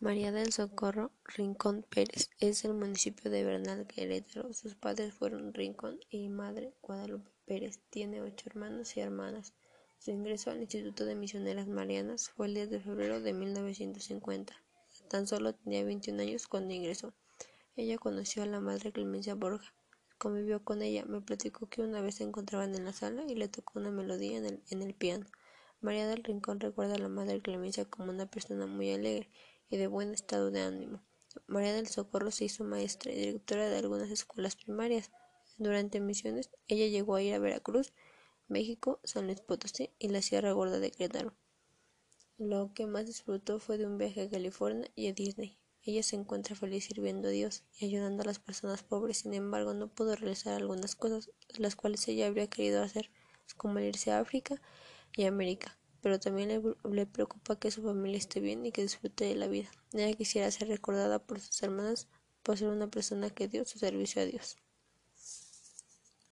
María del Socorro Rincón Pérez es del municipio de Bernal, Querétaro. Sus padres fueron Rincón y madre Guadalupe Pérez. Tiene ocho hermanos y hermanas. Su ingreso al Instituto de Misioneras Marianas fue el 10 de febrero de 1950. Tan solo tenía 21 años cuando ingresó. Ella conoció a la madre Clemencia Borja. Convivió con ella. Me platicó que una vez se encontraban en la sala y le tocó una melodía en el, en el piano. María del Rincón recuerda a la madre Clemencia como una persona muy alegre y de buen estado de ánimo. María del Socorro se hizo maestra y directora de algunas escuelas primarias. Durante misiones, ella llegó a ir a Veracruz, México, San Luis Potosí y la Sierra Gorda de Querétaro. Lo que más disfrutó fue de un viaje a California y a Disney. Ella se encuentra feliz sirviendo a Dios y ayudando a las personas pobres, sin embargo no pudo realizar algunas cosas las cuales ella habría querido hacer, como irse a África y América pero también le, preocupa que su familia esté bien y que disfrute de la vida. Ella quisiera ser recordada por sus hermanas por ser una persona que dio su servicio a Dios.